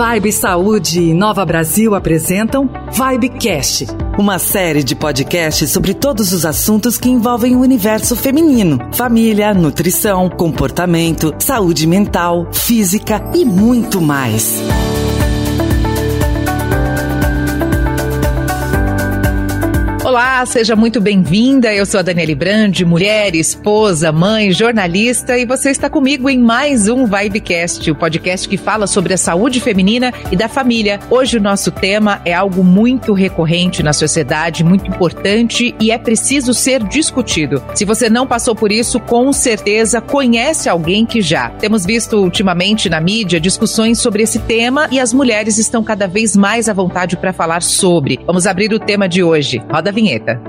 Vibe Saúde e Nova Brasil apresentam Vibecast, uma série de podcasts sobre todos os assuntos que envolvem o universo feminino: família, nutrição, comportamento, saúde mental, física e muito mais. Olá, seja muito bem-vinda. Eu sou a Daniele Brandi, mulher, esposa, mãe, jornalista, e você está comigo em mais um Vibecast, o podcast que fala sobre a saúde feminina e da família. Hoje o nosso tema é algo muito recorrente na sociedade, muito importante e é preciso ser discutido. Se você não passou por isso, com certeza conhece alguém que já. Temos visto ultimamente na mídia discussões sobre esse tema e as mulheres estão cada vez mais à vontade para falar sobre. Vamos abrir o tema de hoje. Roda a vinheta.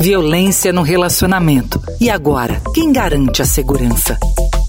Violência no relacionamento. E agora, quem garante a segurança?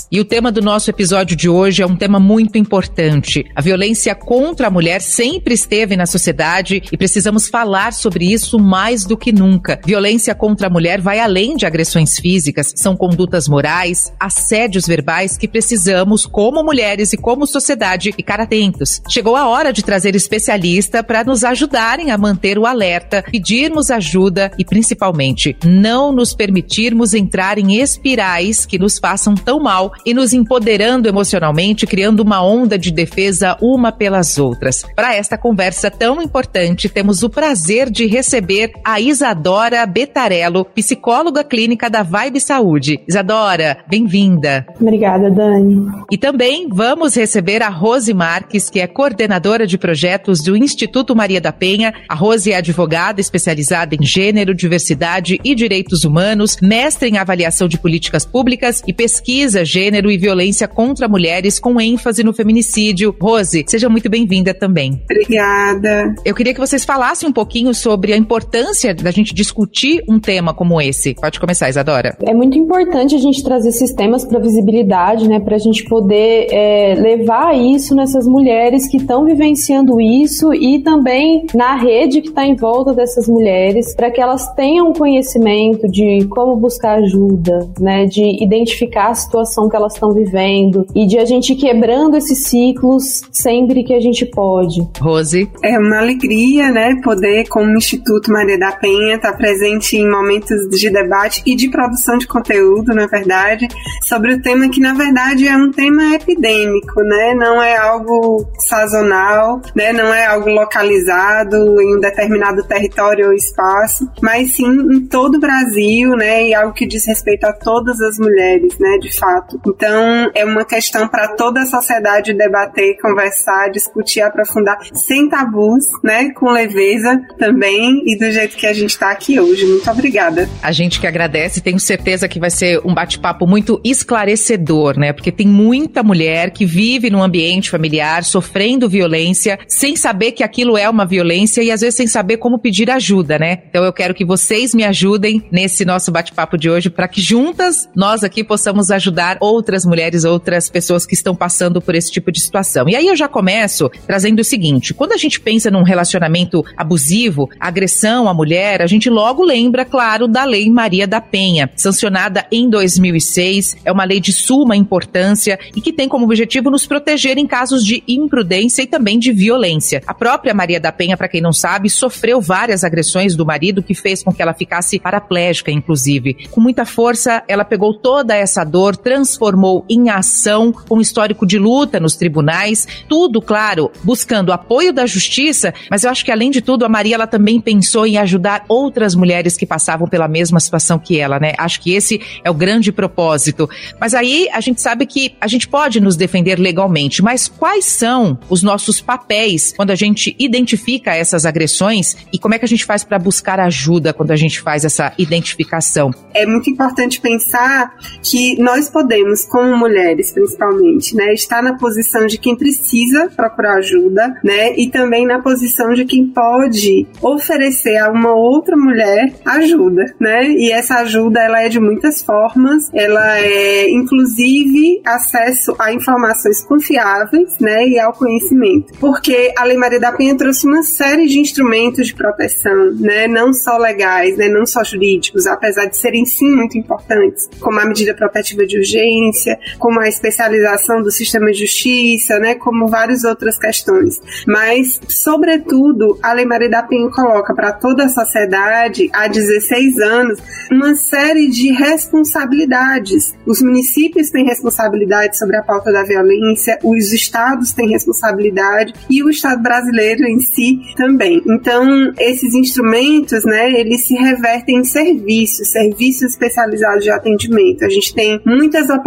E o tema do nosso episódio de hoje é um tema muito importante. A violência contra a mulher sempre esteve na sociedade e precisamos falar sobre isso mais do que nunca. Violência contra a mulher vai além de agressões físicas, são condutas morais, assédios verbais que precisamos, como mulheres e como sociedade, ficar atentos. Chegou a hora de trazer especialista para nos ajudarem a manter o alerta, pedirmos ajuda e, principalmente, não nos permitirmos entrar em espirais que nos façam tão mal e nos empoderando emocionalmente, criando uma onda de defesa uma pelas outras. Para esta conversa tão importante, temos o prazer de receber a Isadora Betarello, psicóloga clínica da Vibe Saúde. Isadora, bem-vinda. Obrigada, Dani. E também vamos receber a Rose Marques, que é coordenadora de projetos do Instituto Maria da Penha. A Rose é advogada especializada em gênero, diversidade e direitos humanos, mestre em avaliação de políticas públicas e pesquisa gênero gênero e violência contra mulheres, com ênfase no feminicídio. Rose, seja muito bem-vinda também. Obrigada. Eu queria que vocês falassem um pouquinho sobre a importância da gente discutir um tema como esse. Pode começar, Isadora. É muito importante a gente trazer esses temas para visibilidade, né, para a gente poder é, levar isso nessas mulheres que estão vivenciando isso e também na rede que está em volta dessas mulheres, para que elas tenham conhecimento de como buscar ajuda, né, de identificar a situação que elas estão vivendo e de a gente quebrando esses ciclos sempre que a gente pode. Rose? É uma alegria, né, poder, como Instituto Maria da Penha, estar tá presente em momentos de debate e de produção de conteúdo, na verdade, sobre o tema que, na verdade, é um tema epidêmico, né, não é algo sazonal, né, não é algo localizado em um determinado território ou espaço, mas sim em todo o Brasil, né, e algo que diz respeito a todas as mulheres, né, de fato. Então, é uma questão para toda a sociedade debater, conversar, discutir, aprofundar, sem tabus, né? Com leveza também e do jeito que a gente está aqui hoje. Muito obrigada. A gente que agradece, tenho certeza que vai ser um bate-papo muito esclarecedor, né? Porque tem muita mulher que vive num ambiente familiar sofrendo violência, sem saber que aquilo é uma violência e às vezes sem saber como pedir ajuda, né? Então eu quero que vocês me ajudem nesse nosso bate-papo de hoje para que juntas nós aqui possamos ajudar outras mulheres, outras pessoas que estão passando por esse tipo de situação. E aí eu já começo trazendo o seguinte: quando a gente pensa num relacionamento abusivo, agressão à mulher, a gente logo lembra, claro, da Lei Maria da Penha, sancionada em 2006. É uma lei de suma importância e que tem como objetivo nos proteger em casos de imprudência e também de violência. A própria Maria da Penha, para quem não sabe, sofreu várias agressões do marido que fez com que ela ficasse paraplégica, inclusive. Com muita força, ela pegou toda essa dor, transformou transformou em ação com histórico de luta nos tribunais, tudo, claro, buscando apoio da justiça, mas eu acho que além de tudo a Maria ela também pensou em ajudar outras mulheres que passavam pela mesma situação que ela, né? Acho que esse é o grande propósito. Mas aí a gente sabe que a gente pode nos defender legalmente, mas quais são os nossos papéis quando a gente identifica essas agressões e como é que a gente faz para buscar ajuda quando a gente faz essa identificação? É muito importante pensar que nós podemos podemos, como mulheres principalmente, né, estar na posição de quem precisa procurar ajuda, né, e também na posição de quem pode oferecer a uma outra mulher ajuda, né, e essa ajuda ela é de muitas formas, ela é inclusive acesso a informações confiáveis, né, e ao conhecimento, porque a Lei Maria da Penha trouxe uma série de instrumentos de proteção, né, não só legais, né, não só jurídicos, apesar de serem sim muito importantes, como a medida protetiva de urgência violência, como a especialização do sistema de justiça, né, como várias outras questões. Mas, sobretudo, a Lei Maria da Penha coloca para toda a sociedade, há 16 anos, uma série de responsabilidades. Os municípios têm responsabilidade sobre a pauta da violência, os estados têm responsabilidade e o Estado brasileiro em si também. Então, esses instrumentos, né, eles se revertem em serviços, serviços especializados de atendimento. A gente tem muitas oportunidades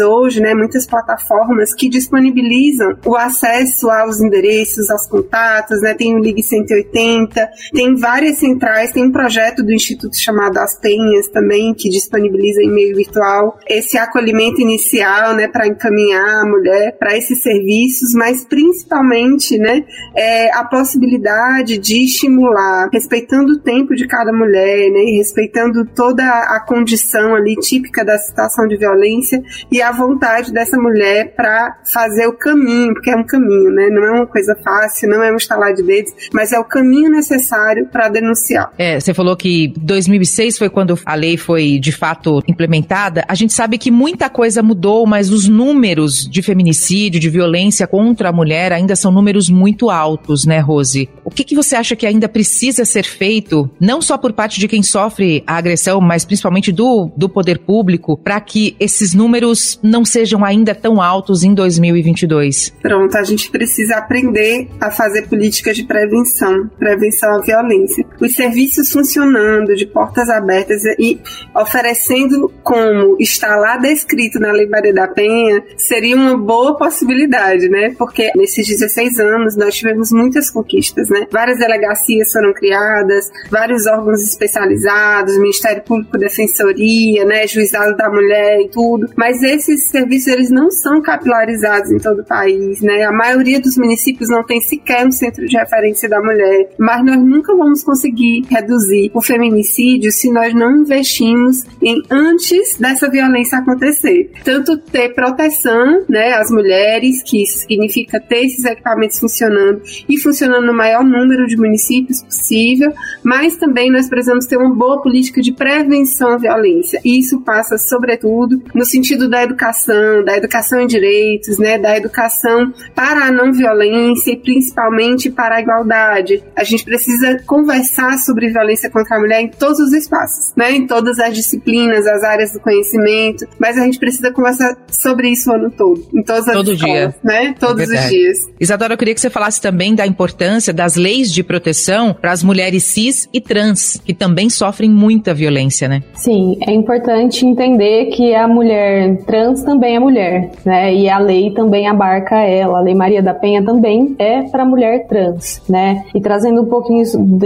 hoje, né, muitas plataformas que disponibilizam o acesso aos endereços, aos contatos, né, tem o Ligue 180, tem várias centrais, tem um projeto do Instituto chamado As Penhas também, que disponibiliza em meio virtual esse acolhimento inicial, né, para encaminhar a mulher para esses serviços, mas principalmente, né, é, a possibilidade de estimular, respeitando o tempo de cada mulher, né, respeitando toda a condição ali típica da situação de violência e a vontade dessa mulher para fazer o caminho, porque é um caminho, né, não é uma coisa fácil, não é um estalar de dedos, mas é o caminho necessário para denunciar. É, você falou que 2006 foi quando a lei foi de fato implementada. A gente sabe que muita coisa mudou, mas os números de feminicídio, de violência contra a mulher ainda são números muito altos, né, Rose? O que, que você acha que ainda precisa ser feito, não só por parte de quem sofre a agressão, mas principalmente do, do poder público, para que esses números não sejam ainda tão altos em 2022? Pronto, a gente precisa aprender a fazer políticas de prevenção, prevenção à violência. Os serviços funcionando, de portas abertas e oferecendo como está lá descrito na Lei Maria da Penha, seria uma boa possibilidade, né? Porque nesses 16 anos nós tivemos muitas conquistas, né? Várias delegacias foram criadas, vários órgãos especializados, Ministério Público, Defensoria, né, Juizado da Mulher e tudo. Mas esses serviços eles não são capilarizados em todo o país, né? A maioria dos municípios não tem sequer um centro de referência da mulher. Mas nós nunca vamos conseguir reduzir o feminicídio se nós não investimos em antes dessa violência acontecer. Tanto ter proteção, né, às mulheres, que significa ter esses equipamentos funcionando e funcionando no maior número de municípios possível, mas também nós precisamos ter uma boa política de prevenção à violência. E isso passa, sobretudo, no sentido da educação, da educação em direitos, né, da educação para a não violência e principalmente para a igualdade. A gente precisa conversar sobre violência contra a mulher em todos os espaços, né, em todas as disciplinas, as áreas do conhecimento, mas a gente precisa conversar sobre isso o ano todo, em todas as Todo escolas, dia. né, todos É os dias. Isadora, eu queria que você falasse também da importância das leis de proteção para as mulheres cis e trans, que também sofrem muita violência, né? Sim, é importante entender que a mulher trans também é mulher, né? E a lei também abarca ela. A Lei Maria da Penha também é para mulher trans, né? E trazendo um pouquinho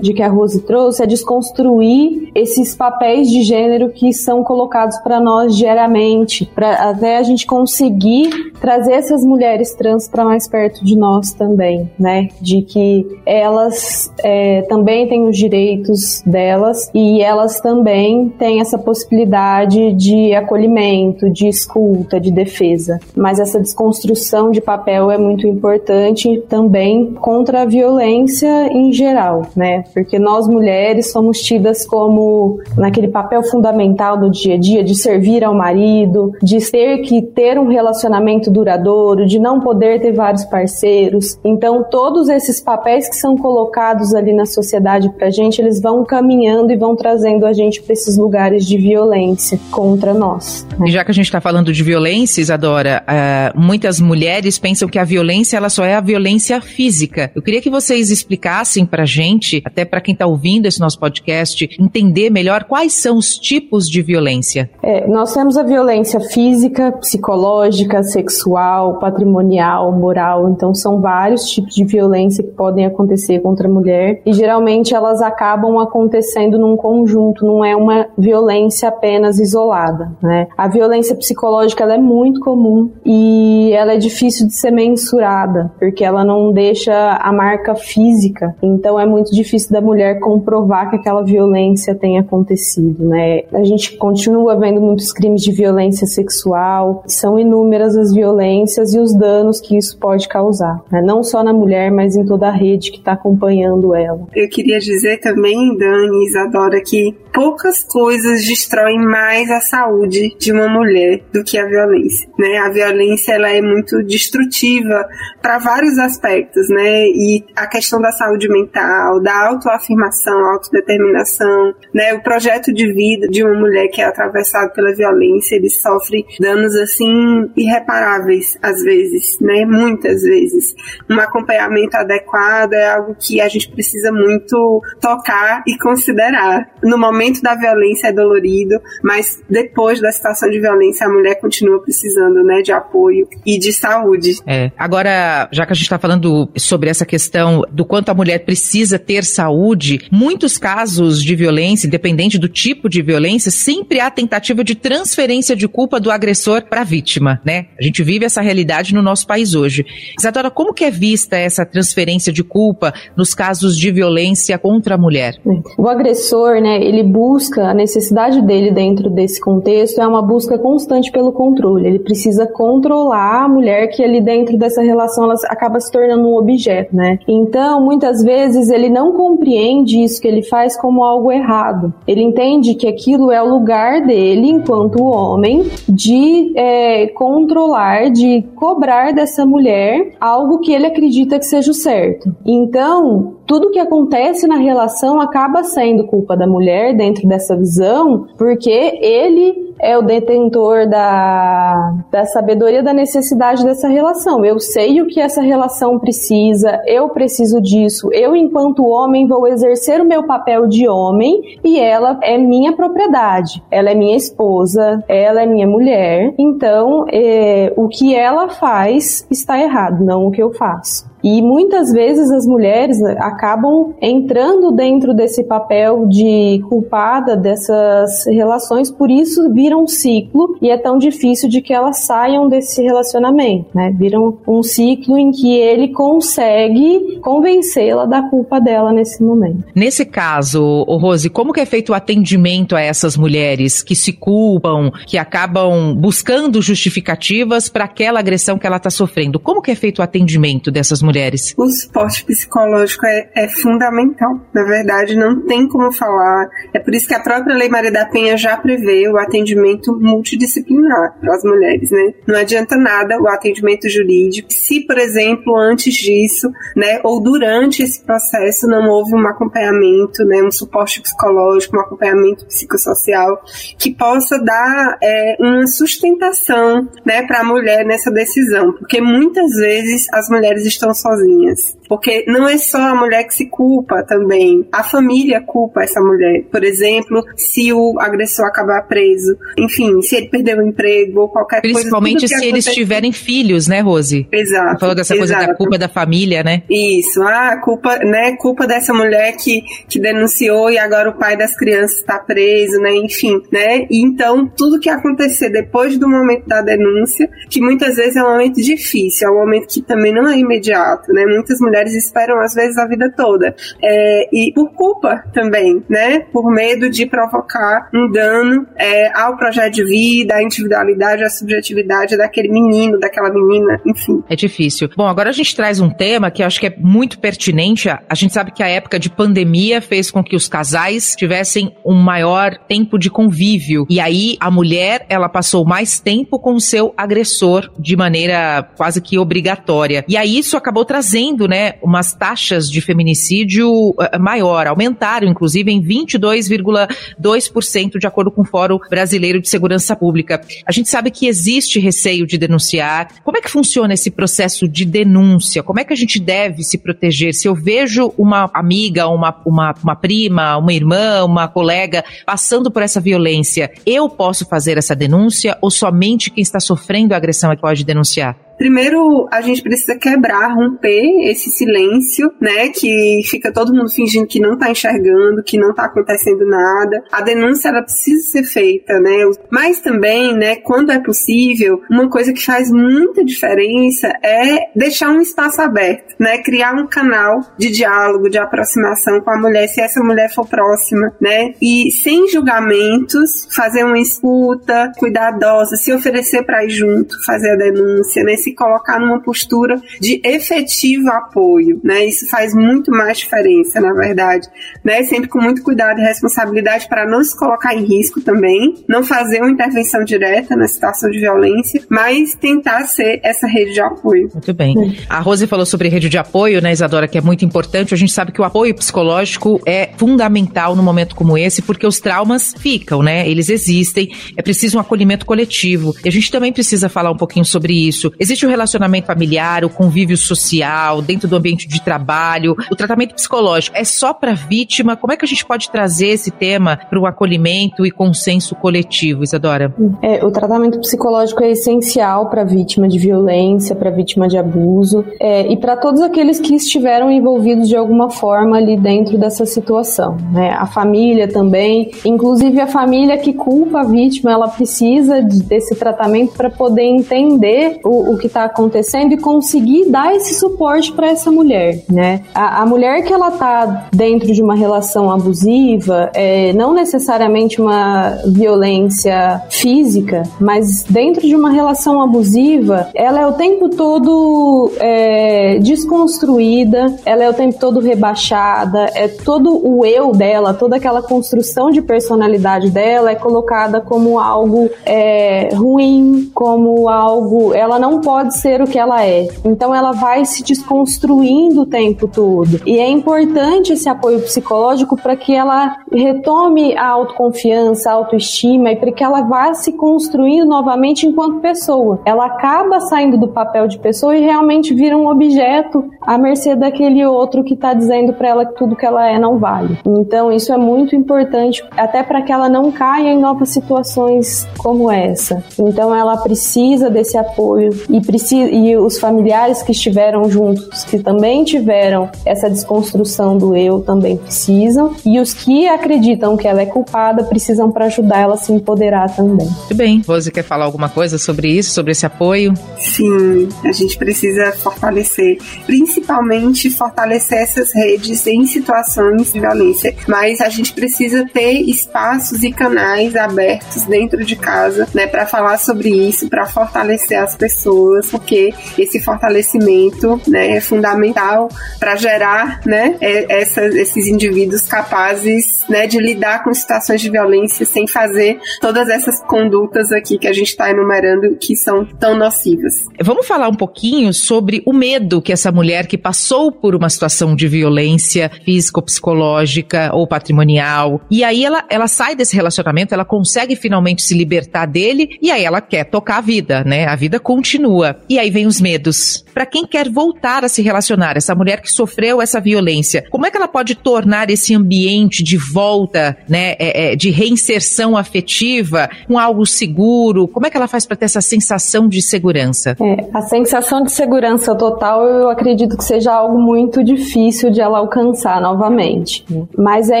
de que a Rose trouxe, é desconstruir esses papéis de gênero que são colocados para nós diariamente, para até a gente conseguir trazer essas mulheres trans para mais perto de nós também, né? De que elas é, também têm os direitos delas e elas também têm essa possibilidade de acolhimento, de escuta, de defesa. Mas essa desconstrução de papel é muito importante também contra a violência em geral, né? Porque nós mulheres somos tidas como naquele papel fundamental do dia a dia de servir ao marido, de ter que ter um relacionamento duradouro, de não poder ter vários parceiros. Então, todos esses papéis que são colocados ali na sociedade pra gente, eles vão caminhando e vão trazendo a gente para esses lugares de violência contra nós. né? E já que a gente está falando de violência, Isadora, eh, muitas mulheres pensam que a violência ela só é a violência física. Eu queria que vocês explicassem pra gente, até para quem está ouvindo esse nosso podcast, entender melhor quais são os tipos de violência. É, nós temos a violência física, psicológica, sexual, patrimonial, moral. Então, são vários tipos de violência que podem acontecer contra a mulher. E geralmente elas acabam acontecendo num conjunto, não é uma violência apenas isolada. Né? A violência psicológica ela é muito comum e ela é difícil de ser mensurada, porque ela não deixa a marca física. Então, é muito difícil da mulher comprovar que aquela violência tem acontecido. Né? A gente continua vendo muitos crimes de violência sexual, são inúmeras as violências e os danos que isso pode causar, né? não só na mulher, mas em toda a rede que está acompanhando ela. Eu queria dizer também, Dani Isadora, que poucas coisas destroem mais a saúde de uma uma mulher do que a violência, né? A violência ela é muito destrutiva para vários aspectos, né? E a questão da saúde mental, da autoafirmação, autodeterminação, né? O projeto de vida de uma mulher que é atravessada pela violência, ele sofre danos assim irreparáveis às vezes, né? Muitas vezes. Um acompanhamento adequado é algo que a gente precisa muito tocar e considerar. No momento da violência é dolorido, mas depois da situação de violência a mulher continua precisando, né, de apoio e de saúde. É. Agora, já que a gente está falando sobre essa questão do quanto a mulher precisa ter saúde, muitos casos de violência, independente do tipo de violência, sempre há tentativa de transferência de culpa do agressor para a vítima, né? A gente vive essa realidade no nosso país hoje. Isadora, como que é vista essa transferência de culpa nos casos de violência contra a mulher? O agressor, né, ele busca a necessidade dele dentro desse contexto é uma busca constante pelo controle. Ele precisa controlar a mulher que ali dentro dessa relação ela acaba se tornando um objeto, né? Então, muitas vezes ele não compreende isso que ele faz como algo errado. Ele entende que aquilo é o lugar dele enquanto homem de é, controlar, de cobrar dessa mulher algo que ele acredita que seja o certo. Então, tudo que acontece na relação acaba sendo culpa da mulher dentro dessa visão, porque ele é o detentor da, da sabedoria da necessidade dessa relação. Eu sei o que essa relação precisa, eu preciso disso. Eu, enquanto homem, vou exercer o meu papel de homem e ela é minha propriedade. Ela é minha esposa, ela é minha mulher. Então, é, o que ela faz está errado, não o que eu faço. E muitas vezes as mulheres acabam entrando dentro desse papel de culpada dessas relações, por isso viram um ciclo e é tão difícil de que elas saiam desse relacionamento, né? Viram um ciclo em que ele consegue convencê-la da culpa dela nesse momento. Nesse caso, Rose, como que é feito o atendimento a essas mulheres que se culpam, que acabam buscando justificativas para aquela agressão que ela está sofrendo? Como que é feito o atendimento dessas mulheres? Mulheres? O suporte psicológico é, é, fundamental. Na verdade, não tem como falar. É por isso que a própria Lei Maria da Penha já prevê o atendimento multidisciplinar para as mulheres, né? Não adianta nada o atendimento jurídico se, por exemplo, antes disso, né, ou durante esse processo não houve um acompanhamento, né, um suporte psicológico, um acompanhamento psicossocial que possa dar é, uma sustentação, né, para a mulher nessa decisão, porque muitas vezes as mulheres estão sozinhas. Porque não é só a mulher que se culpa também. A família culpa essa mulher. Por exemplo, se o agressor acabar preso. Enfim, se ele perder o emprego ou qualquer Principalmente coisa. Principalmente se eles tiverem filhos, né, Rose? Exato. Você falou dessa exato. coisa da culpa da família, né? Isso. Ah, culpa, né? Culpa dessa mulher que, que denunciou e agora o pai das crianças está preso, né? Enfim, né? E então, tudo que acontecer depois do momento da denúncia, que muitas vezes é um momento difícil, é um momento que também não é imediato, né? Muitas mulheres mulheres esperam às vezes a vida toda. É, e por culpa também, né? Por medo de provocar um dano é, ao projeto de vida, à individualidade, à subjetividade daquele menino, daquela menina, enfim. É difícil. Bom, agora a gente traz um tema que eu acho que é muito pertinente. A gente sabe que a época de pandemia fez com que os casais tivessem um maior tempo de convívio. E aí a mulher, ela passou mais tempo com o seu agressor de maneira quase que obrigatória. E aí isso acabou trazendo, né, umas taxas de feminicídio uh, maior, aumentaram inclusive em 22,2% de acordo com o Fórum Brasileiro de Segurança Pública. A gente sabe que existe receio de denunciar. Como é que funciona esse processo de denúncia? Como é que a gente deve se proteger? Se eu vejo uma amiga, uma, uma, uma prima, uma irmã, uma colega passando por essa violência, eu posso fazer essa denúncia ou somente quem está sofrendo a agressão é que pode denunciar? Primeiro, a gente precisa quebrar, romper esse silêncio, né? Que fica todo mundo fingindo que não tá enxergando, que não tá acontecendo nada. A denúncia, ela precisa ser feita, né? Mas também, né, quando é possível, uma coisa que faz muita diferença é deixar um espaço aberto, né? Criar um canal de diálogo, de aproximação com a mulher, se essa mulher for próxima, né? E sem julgamentos, fazer uma escuta cuidadosa, se oferecer para ir junto, fazer a denúncia, né? Se se colocar numa postura de efetivo apoio, né? Isso faz muito mais diferença, na verdade, né? Sempre com muito cuidado e responsabilidade para não se colocar em risco também, não fazer uma intervenção direta na situação de violência, mas tentar ser essa rede de apoio. Muito bem. A Rose falou sobre rede de apoio, né, Isadora, que é muito importante. A gente sabe que o apoio psicológico é fundamental no momento como esse, porque os traumas ficam, né? Eles existem. É preciso um acolhimento coletivo. E a gente também precisa falar um pouquinho sobre isso. Existe o relacionamento familiar, o convívio social, dentro do ambiente de trabalho, o tratamento psicológico. É só para vítima? Como é que a gente pode trazer esse tema para o acolhimento e consenso coletivo, Isadora? É, o tratamento psicológico é essencial para vítima de violência, para vítima de abuso é, e para todos aqueles que estiveram envolvidos de alguma forma ali dentro dessa situação. Né? A família também, inclusive a família que culpa a vítima, ela precisa de, desse tratamento para poder entender o, o que está acontecendo e conseguir dar esse suporte para essa mulher. Né? A, a, mulher que ela está dentro de uma relação abusiva, é, não necessariamente uma violência física, mas dentro de uma relação abusiva, ela é o tempo todo é, desconstruída, ela é o tempo todo rebaixada, é todo o eu dela, toda aquela construção de personalidade dela é colocada como algo é, ruim, como algo. Ela não pode ser o que ela é. Então ela vai se desconstruindo o tempo todo. E é importante esse apoio psicológico para que ela retome a autoconfiança, a autoestima e para que ela vá se construindo novamente enquanto pessoa. Ela acaba saindo do papel de pessoa e realmente vira um objeto à mercê daquele outro que está dizendo para ela que tudo que ela é não vale. Então isso é muito importante até para que ela não caia em novas situações como essa. Então ela precisa desse apoio e precisa e os familiares que estiveram juntos, que também tiveram essa desconstrução do eu, também precisam e os que acreditam que ela é culpada precisam para ajudar ela a se empoderar também. Muito bem. Rose quer falar alguma coisa sobre isso, sobre esse apoio? Sim, a gente precisa fortalecer, principalmente fortalecer essas redes em situações de violência, mas a gente precisa ter espaços e canais abertos dentro de casa, né, para falar sobre isso, para fortalecer as pessoas, porque esse fortalecimento, né, é fundamental para gerar, né, essas, esses indivíduos capazes, né, de lidar com situações de violência sem fazer todas essas condutas aqui que a gente está enumerando que são tão nocivas. Vamos falar um pouquinho sobre o medo que essa mulher que passou por uma situação de violência física psicológica ou patrimonial e aí ela, ela sai desse relacionamento, ela consegue finalmente se libertar dele e aí ela quer tocar a vida, né? A vida continua. E aí vem os medos. Para quem quer voltar a se relacionar, essa mulher que sofreu essa violência, como é que ela pode tornar esse ambiente de volta, né, é, é, de reinserção afetiva com algo seguro? Como é que ela faz para ter essa sensação de segurança? É, a sensação de segurança total, eu acredito que seja algo muito difícil de ela alcançar novamente. Mas é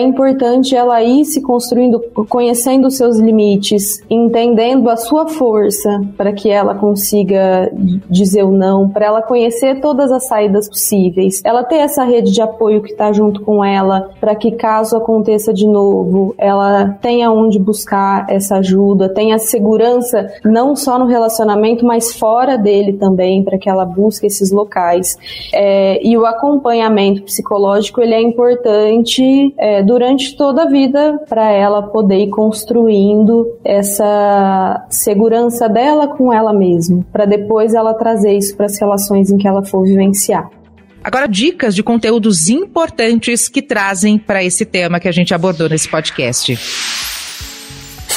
importante ela ir se construindo, conhecendo os seus limites, entendendo a sua força para que ela consiga dizer o não, para ela conhecer todas as saídas possíveis, ela ter essa rede de apoio que está junto com ela, para que caso aconteça de novo, ela tenha onde buscar essa ajuda, tenha segurança não só no relacionamento, mas fora dele também, para que ela busque esses locais. É, e o acompanhamento psicológico ele é importante é, durante toda a vida para ela poder ir construindo essa segurança dela com ela mesma, para depois ela trazer isso para as relações em que ela for vivenciar. Agora, dicas de conteúdos importantes que trazem para esse tema que a gente abordou nesse podcast.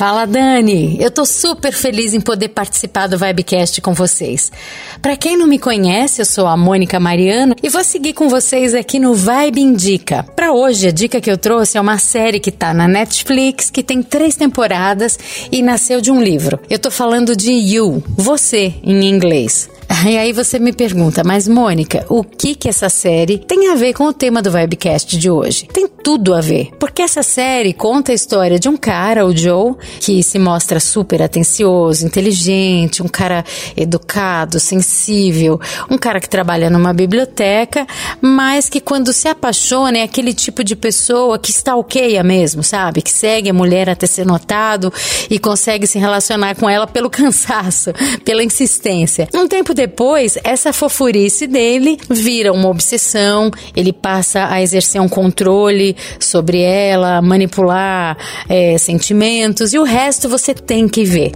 Fala Dani, eu tô super feliz em poder participar do Vibecast com vocês. Para quem não me conhece, eu sou a Mônica Mariana e vou seguir com vocês aqui no Vibe Indica. Para hoje, a dica que eu trouxe é uma série que tá na Netflix, que tem três temporadas e nasceu de um livro. Eu tô falando de You, você em inglês. E aí você me pergunta, mas Mônica, o que que essa série tem a ver com o tema do Vibecast de hoje? Tem tudo a ver. Porque essa série conta a história de um cara, o Joe, que se mostra super atencioso, inteligente, um cara educado, sensível, um cara que trabalha numa biblioteca, mas que quando se apaixona é aquele tipo de pessoa que stalkeia mesmo, sabe? Que segue a mulher até ser notado e consegue se relacionar com ela pelo cansaço, pela insistência. Um tempo depois, essa fofurice dele vira uma obsessão, ele passa a exercer um controle sobre ela, manipular é, sentimentos e o resto você tem que ver.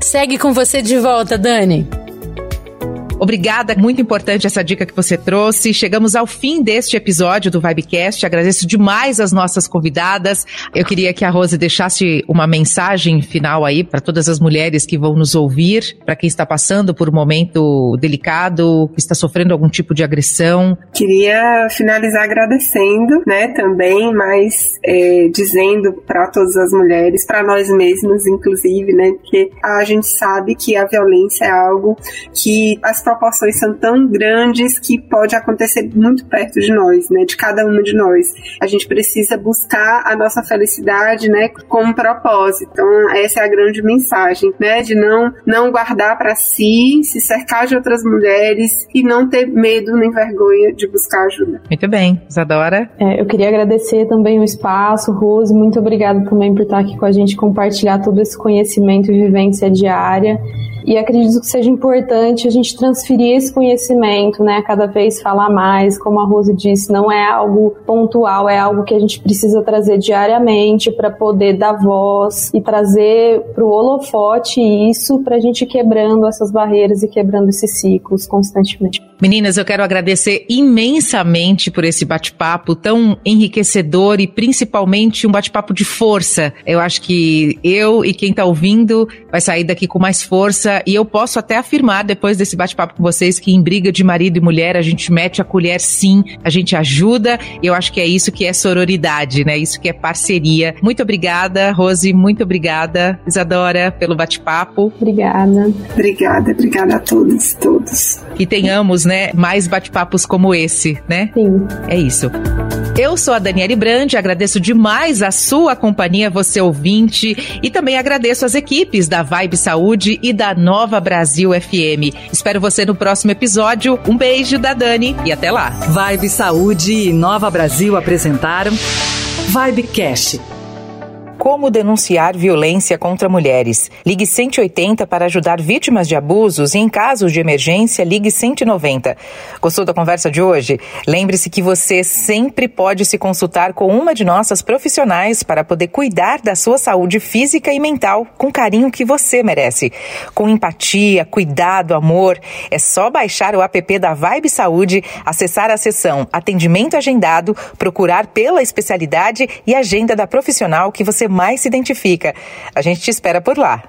Segue com você de volta, Dani. Obrigada, muito importante essa dica que você trouxe. Chegamos ao fim deste episódio do Vibecast. Agradeço demais as nossas convidadas. Eu queria que a Rose deixasse uma mensagem final aí para todas as mulheres que vão nos ouvir, para quem está passando por um momento delicado, que está sofrendo algum tipo de agressão. Queria finalizar agradecendo, né, também, mas é, dizendo para todas as mulheres, para nós mesmos, inclusive, né, porque a gente sabe que a violência é algo que as proporções são tão grandes que pode acontecer muito perto de nós, né? De cada uma de nós. A gente precisa buscar a nossa felicidade, né? Com um propósito. Então, essa é a grande mensagem, né? De não, não guardar para si, se cercar de outras mulheres e não ter medo nem vergonha de buscar ajuda. Muito bem. Isadora? É, eu queria agradecer também o espaço, Rose. Muito obrigada também por estar aqui com a gente, compartilhar todo esse conhecimento e vivência diária. E acredito que seja importante a gente transferir esse conhecimento, né? Cada vez falar mais, como a Rose disse, não é algo pontual, é algo que a gente precisa trazer diariamente para poder dar voz e trazer para o holofote isso para a gente quebrando essas barreiras e quebrando esses ciclos constantemente. Meninas, eu quero agradecer imensamente por esse bate-papo tão enriquecedor e principalmente um bate-papo de força. Eu acho que eu e quem está ouvindo vai sair daqui com mais força e eu posso até afirmar depois desse bate-papo com vocês que em briga de marido e mulher a gente mete a colher sim, a gente ajuda e eu acho que é isso que é sororidade, né? Isso que é parceria. Muito obrigada, Rose, muito obrigada, Isadora, pelo bate-papo. Obrigada. Obrigada, obrigada a todos, todos. Que tenhamos, né, mais bate-papos como esse, né? Sim. É isso. Eu sou a Daniele Brandi, agradeço demais a sua companhia, você ouvinte, e também agradeço as equipes da Vibe Saúde e da Nova Brasil FM. Espero você no próximo episódio. Um beijo da Dani e até lá. Vibe Saúde e Nova Brasil apresentaram Vibecast como denunciar violência contra mulheres. Ligue 180 para ajudar vítimas de abusos e, em casos de emergência, ligue 190. Gostou da conversa de hoje? Lembre-se que você sempre pode se consultar com uma de nossas profissionais para poder cuidar da sua saúde física e mental com carinho que você merece. Com empatia, cuidado, amor. É só baixar o app da Vibe Saúde, acessar a seção Atendimento Agendado, procurar pela especialidade e agenda da profissional que você mais se identifica. A gente te espera por lá.